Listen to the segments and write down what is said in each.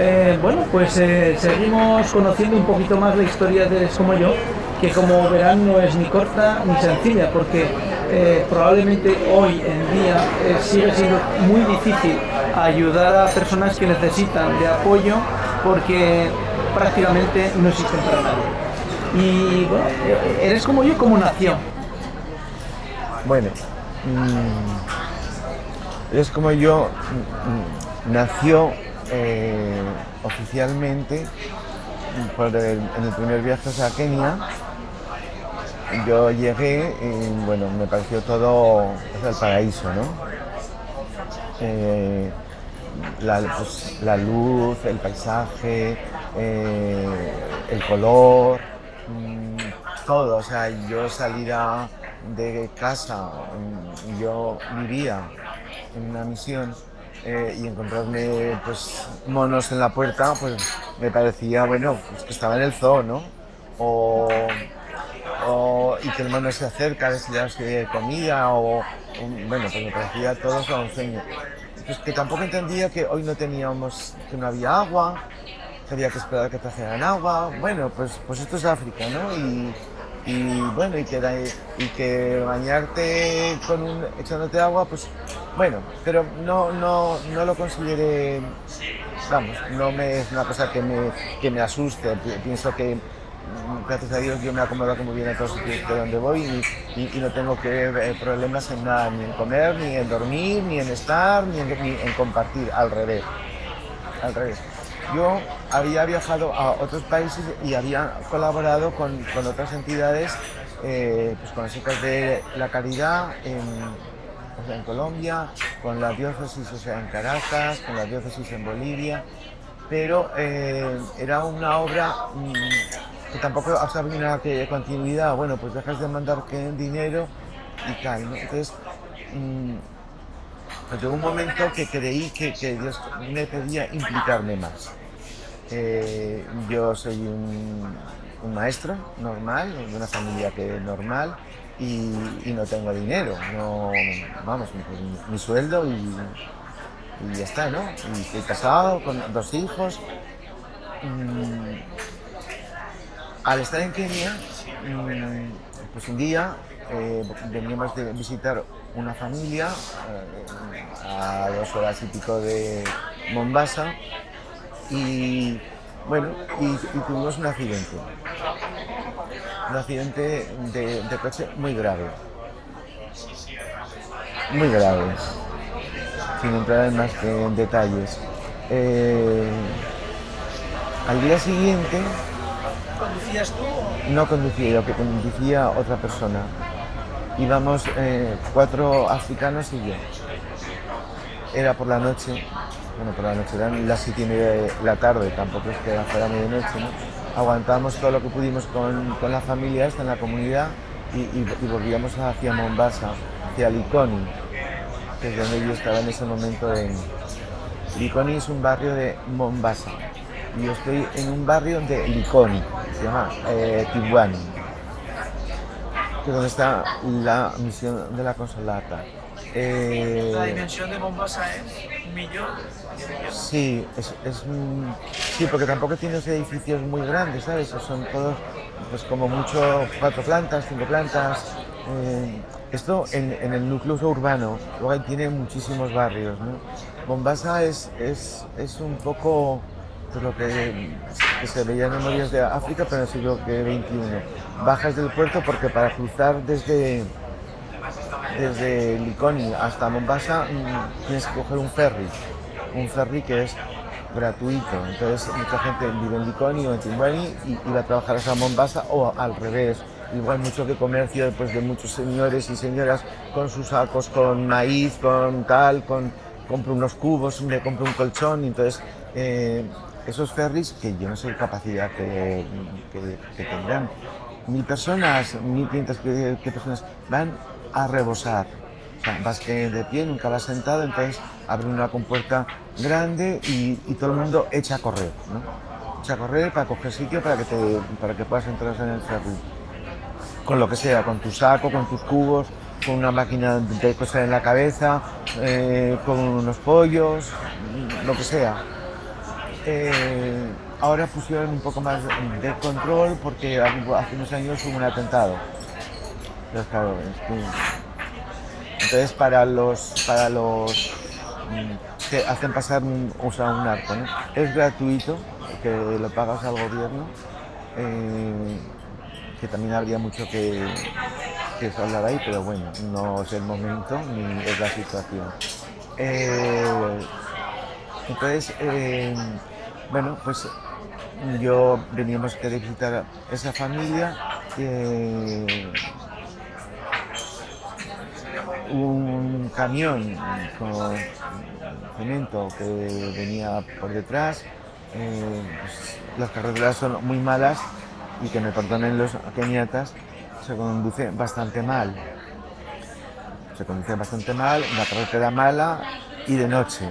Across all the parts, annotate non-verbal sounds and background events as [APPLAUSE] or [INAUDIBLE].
Eh, bueno, pues eh, seguimos conociendo un poquito más la historia de Eres como yo, que como verán no es ni corta ni sencilla, porque eh, probablemente hoy en día sigue siendo muy difícil ayudar a personas que necesitan de apoyo porque prácticamente no existen para nadie. Y bueno, eres como yo como nación. Bueno, mm, eres como yo mm, nació eh, oficialmente en el primer viaje a Kenia. Yo llegué y bueno, me pareció todo el paraíso, ¿no? Eh, pues, la, luz, el paisaje, eh, el color, mm, todo. O sea, yo salía de casa, yo vivía en una misión eh, y encontrarme pues monos en la puerta, pues me parecía, bueno, pues que estaba en el zoo, ¿no? O, y que el mono se acerca, si de comida, o, bueno, pues me parecía todo un sueño. Pues que tampoco entendía que hoy no teníamos, que no había agua, que había que esperar que trajeran agua. Bueno, pues, pues esto es África, ¿no? Y, y bueno, y que, y que bañarte con un, echándote agua, pues bueno, pero no, no, no lo consideré, vamos, no me, es una cosa que me, que me asuste, pienso que mm, gracias a Dios yo me acomodo muy bien a todos de donde voy y, no tengo que, eh, problemas en nada, ni en comer, ni en dormir, ni en estar, ni en, compartir, al revés, al revés. Yo había viajado a otros países y había colaborado con, con otras entidades, eh, pues con las chicas de la caridad en Colombia, con la diócesis o sea, en Caracas, con la diócesis en Bolivia, pero eh, era una obra mm, que tampoco había una continuidad, bueno, pues dejas de mandar dinero y tal, Entonces, mm, pues llegó un momento que creí que, que Dios me pedía implicarme más. Eh, yo soy un, maestro normal, de una familia que normal y, no tengo dinero. No, vamos, mi, sueldo y, ya está, ¿no? Y estoy casado con dos hijos. Mm, al estar en Kenia, mm, pues un día eh, veníamos de visitar una familia eh, a dos horas y pico de Mombasa y bueno, y, tuvimos un accidente. Un accidente de, coche muy grave. Muy grave. Sin entrar en más que en detalles. Eh, al día siguiente. ¿Conducías tú? No conducía yo, que conducía otra persona. Íbamos eh, cuatro africanos y yo. Era por la noche bueno, por la noche eran las 7 y media de la tarde, tampoco es que fuera medianoche, ¿no? Aguantamos todo lo que pudimos con, con la familia esta en la comunidad y, volvíamos hacia Mombasa, hacia Likoni, que es donde yo estaba en ese momento en... Likoni es un barrio de Mombasa y yo estoy en un barrio de Likoni, se llama eh, que es donde está la misión de la consolata. Eh, la dimensión de Mombasa es un millón. Sí, es, sí, porque tampoco tienes edificios muy grandes, ¿sabes? Son todos, pues como mucho, cuatro plantas, cinco plantas. Eh, esto en, el núcleo urbano, luego tiene muchísimos barrios, ¿no? Mombasa es, es, es un poco pues, lo que, se veía en memorias de África, pero en el siglo XXI. Bajas del puerto porque para cruzar desde desde Likoni hasta Mombasa mm, tienes que coger un ferry, un ferry que es gratuito. Entonces mucha gente vive en Likoni o en Timbani y, va a trabajar hasta Mombasa o al revés. Igual mucho de comercio pues, de muchos señores y señoras con sus sacos, con maíz, con tal, con compro unos cubos, me compro un colchón. Entonces eh, esos ferries, que yo no sé la capacidad que, tendrán, mil personas, mil quinientas personas, van a rebosar. O sea, vas que de pie, nunca vas sentado, entonces abre una compuerta grande y, todo el mundo echa a correr, ¿no? Echa a correr para coger sitio para que, te, para que puedas entrar en el ferry. Con lo que sea, con tu saco, con tus cubos, con una máquina de coser en la cabeza, eh, con unos pollos, lo que sea. Eh, ahora pusieron un poco más de control porque hace unos años hubo un atentado. Entonces, para los, para los que hacen pasar un, un arco. Es gratuito, que lo pagas al gobierno, eh, que también habría mucho que, que hablar ahí, pero bueno, no es el momento ni es la situación. Eh, entonces, eh, bueno, pues yo veníamos a visitar esa familia. Un camión con cemento que venía por detrás. Eh, pues, las carreteras son muy malas y que me perdonen los keniatas, se conduce bastante mal. Se conduce bastante mal, la carretera mala y de noche.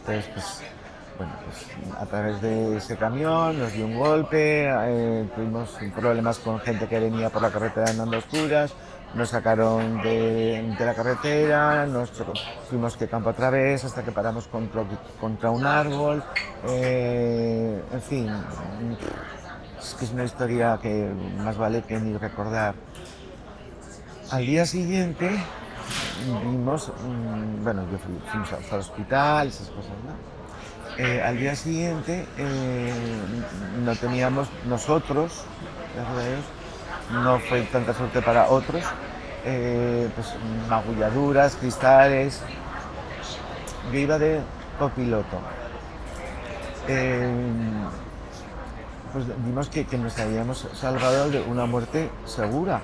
Entonces, pues, bueno, pues a través de ese camión nos dio un golpe, eh, tuvimos problemas con gente que venía por la carretera andando oscuras, nos sacaron de, la carretera, nos fuimos de campo otra vez hasta que paramos contra, un árbol, eh, en fin, es que es una historia que más vale que ni recordar. Al día siguiente vimos, mm, bueno, yo fui, fuimos al hospital, esas cosas, ¿no? Eh, al día siguiente eh, no teníamos nosotros, gracias a no fue tanta suerte para otros, eh, pues magulladuras, cristales. Yo iba de copiloto. Eh, pues vimos que, nos habíamos salvado de una muerte segura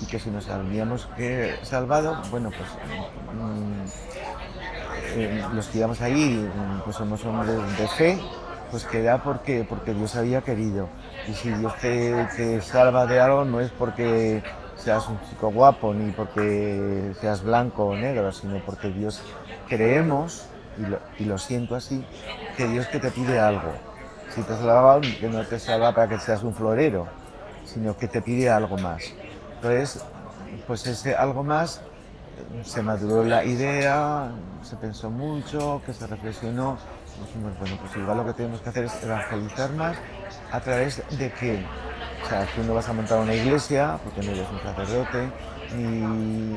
y que si nos habíamos salvado, bueno, pues mm, eh, los que íbamos pues somos hombres de fe, pues queda porque, porque Dios había querido. Y si Dios te, salva de algo, no es porque seas un chico guapo ni porque seas blanco o negro, sino porque Dios creemos, y lo, y lo siento así, que Dios que te pide algo. Si te salva, que no te salva para que seas un florero, sino que te pide algo más. Entonces, pues ese algo más se maduró la idea, se pensó mucho, que se reflexionó. Bueno, pues igual lo que tenemos que hacer es evangelizar más a través de que, o sea, tú no vas a montar una iglesia porque no eres un sacerdote, ni,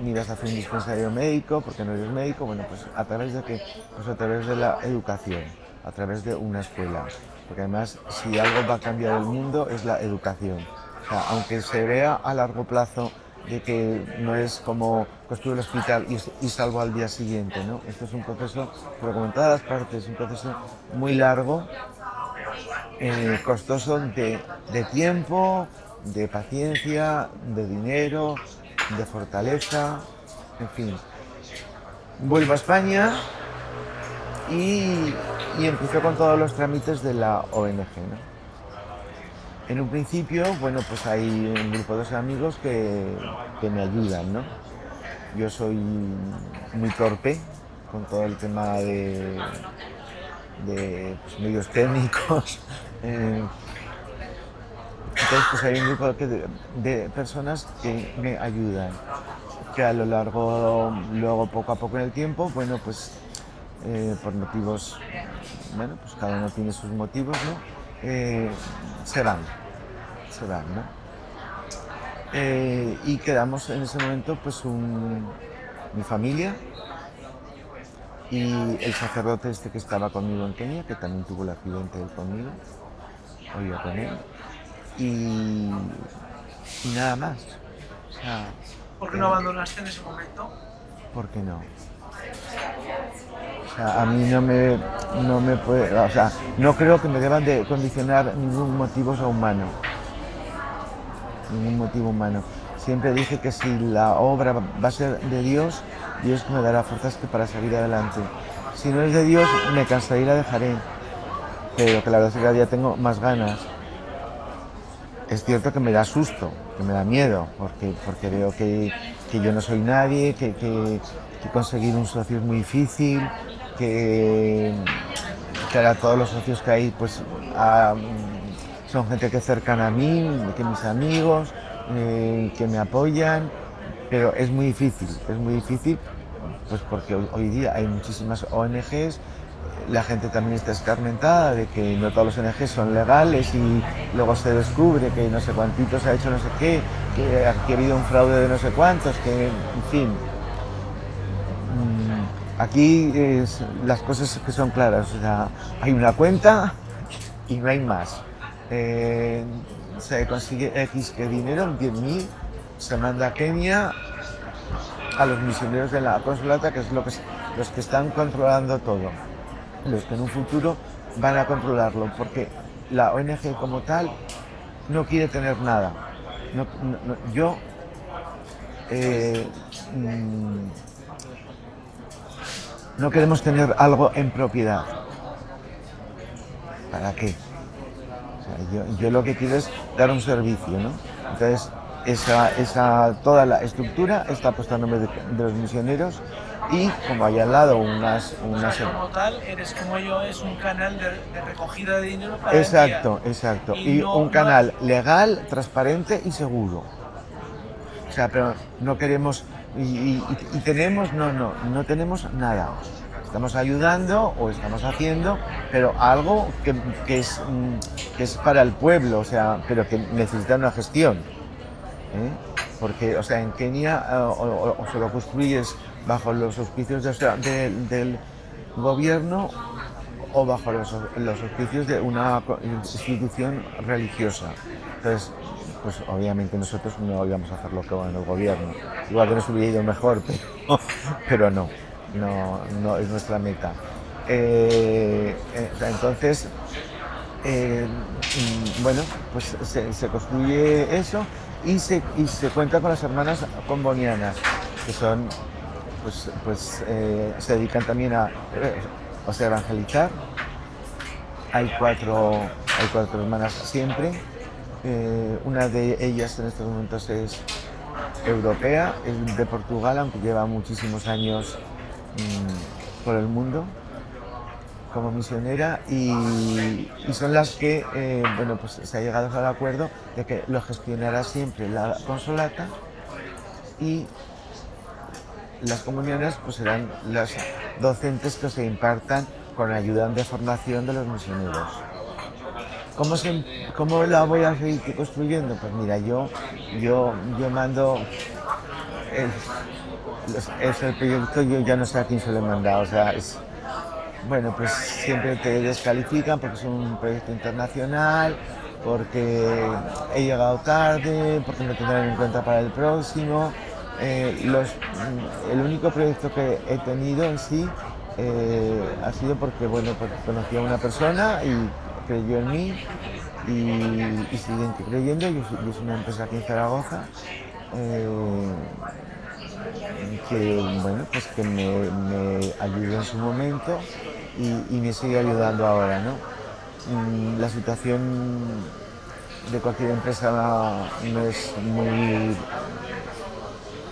ni vas a hacer un dispensario médico porque no eres médico, bueno, pues a través de que, pues a través de la educación, a través de una escuela, porque además si algo va a cambiar el mundo es la educación. O sea, aunque se vea a largo plazo de que no es como construir el hospital y, salvo al día siguiente, ¿no? Esto es un proceso, pero como en todas las partes, un proceso muy largo, eh, costoso de, de tiempo, de paciencia, de dinero, de fortaleza, en fin. Vuelvo a España y, y empecé con todos los trámites de la ONG. En un principio, bueno, pues hay un grupo de amigos que, me ayudan, ¿no? Yo soy muy torpe con todo el tema de, de pues, medios técnicos. [LAUGHS] Eh, entonces, pues hay un grupo de, personas que me ayudan, que a lo largo, luego poco a poco en el tiempo, bueno, pues eh, por motivos, bueno, pues cada uno tiene sus motivos, ¿no? Eh, se van, se van, ¿no? Eh, y quedamos en ese momento, pues, mi familia y el sacerdote este que estaba conmigo en Kenia, que también tuvo el accidente conmigo, o yo con él, y, nada más. ¿Por qué no abandonaste en ese momento? ¿Por qué no? a mí no me, no me puede, o sea, no creo que me deban de condicionar ningún motivo humano. Ningún motivo humano. Siempre dije que si la obra va a ser de Dios, Dios me dará fuerzas para seguir adelante. Si no es de Dios, me cansaré y la dejaré. Pero que la verdad es que cada día tengo más ganas. Es cierto que me da susto, que me da miedo, porque, porque veo que, que yo no soy nadie, que, que, que conseguir un socio es muy difícil, que, que todos los socios que hay pues son gente que es cercana a mí, que mis amigos, eh, que me apoyan, pero es muy difícil, es muy difícil pues porque hoy, día hay muchísimas ONGs, la gente también está escarmentada de que no todos los ONG son legales y luego se descubre que no sé cuántitos ha hecho no sé qué, que ha habido un fraude de no sé cuántos, que en fin. Aquí las cosas que son claras, o sea, hay una cuenta y no hay más. Eh, se consigue X que dinero, 10.000, se manda a Kenia a los misioneros de la consulata, que es lo que, los que están controlando todo los que en un futuro van a controlarlo, porque la ONG como tal no quiere tener nada. yo eh, mm, no queremos tener algo en propiedad. ¿Para qué? yo, lo que quiero es dar un servicio, ¿no? Entonces, esa, esa, toda la estructura está puesta nombre de los misioneros y como hay al lado unas... unas... como tal, eres como yo, es un canal de, recogida de dinero para Exacto, exacto. Y, un canal legal, transparente y seguro. O sea, pero no queremos... Y, tenemos, no, no, no tenemos nada. Estamos ayudando o estamos haciendo, pero algo que, es, mm, que es para el pueblo, o sea, pero que necesita una gestión. ¿eh? Porque, o sea, en Kenia eh, o, o se lo construyes bajo los auspicios del gobierno o bajo los, auspicios de una institución religiosa. Entonces, pues obviamente nosotros no íbamos a hacer lo que va en el gobierno. Igual que nos hubiera ido mejor, pero, [LAUGHS] no, no, es nuestra meta. Eh, eh, entonces, eh, bueno, pues se, construye eso y se, y se cuenta con las hermanas combonianas, que son pues, pues eh, se dedican también a o sea, evangelizar. Hay cuatro, hay cuatro hermanas siempre. Eh, una de ellas en estos momentos es europea, es de Portugal, aunque lleva muchísimos años mm, por el mundo como misionera y, son las que eh, bueno, pues se ha llegado al acuerdo de que lo gestionará siempre la consolata y las comuniones pues serán las docentes que se impartan con ayuda de formación de los misioneros. ¿Cómo, se, ¿Cómo, la voy a seguir construyendo? Pues mira, yo, yo, yo mando es el proyecto, yo ya no sé a quién se lo he mandado, o sea, es, bueno, pues siempre te descalifican porque es un proyecto internacional, porque he llegado tarde, porque me tendrán en cuenta para el próximo. Eh, los, el único proyecto que he tenido en sí eh, ha sido porque, bueno, porque conocí a una persona y creyó en mí y, y creyendo. Yo, soy una empresa aquí en Zaragoza eh, que, bueno, pues que me, ayudó en su momento y, me sigue ayudando ahora, ¿no? Mm, la situación de cualquier empresa no es muy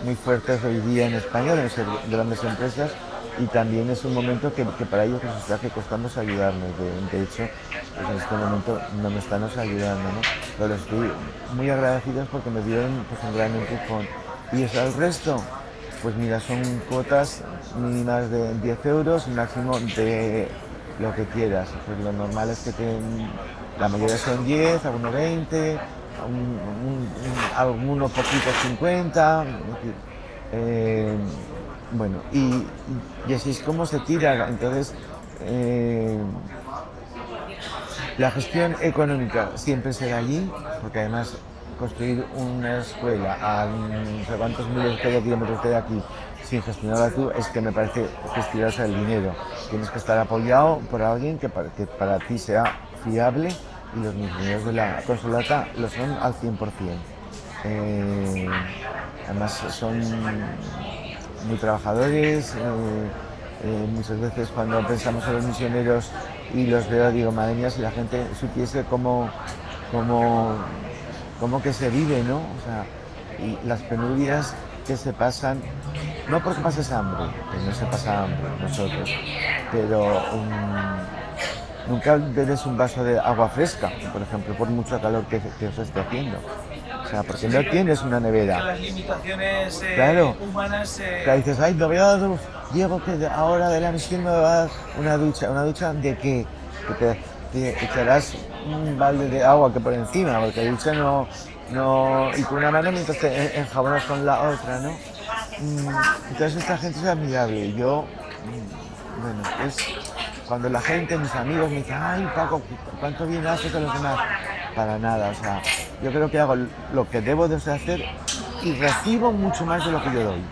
muy fuertes hoy día en España, ser grandes empresas y también es un momento que, para ellos les está costando ayudarnos. De, hecho, pues en este momento no me están ayudando, ¿no? pero estoy muy agradecidos porque me dieron pues, un gran empujón. ¿Y eso al resto? Pues mira, son cuotas mínimas de 10 euros, máximo de lo que quieras. Pues lo normal es que la mayoría son 10, algunos 20, un, algunos poquitos 50. Eh, bueno, y, así es como se tira. Entonces, eh, la gestión económica siempre será allí, porque además construir una escuela a no sé cuántos miles de kilómetros de aquí sin gestionarla tú es que me parece que es tirarse el dinero. Tienes que estar apoyado por alguien que que para ti sea fiable y los misioneros de la consulata lo son al 100%. Eh, además son muy trabajadores, eh, eh, muchas veces cuando pensamos en los misioneros y los veo digo, madre mía, si la gente supiese cómo, cómo, cómo que se vive, ¿no? O sea, y las penurias que se pasan, no porque pases hambre, que no se pasa hambre nosotros, pero nunca bebes un vaso de agua fresca, por ejemplo, por mucho calor que, que se esté haciendo. Porque no tienes una nevera. las limitaciones eh, humanas. Eh... dices, ay, no voy a Diego, que ahora de la misión me va a dar una ducha. ¿Una ducha de qué? Que te, te echarás un balde de agua que por encima, porque ducha no, no, y con una mano mientras te enjabonas con la otra, ¿no? Mm, entonces esta gente es admirable. Yo, mm, bueno, es cuando la gente, mis amigos me dicen, ay Paco, ¿cuánto bien haces con los demás? Para nada, o sea, yo creo que hago lo que debo de hacer y recibo mucho más de lo que yo doy.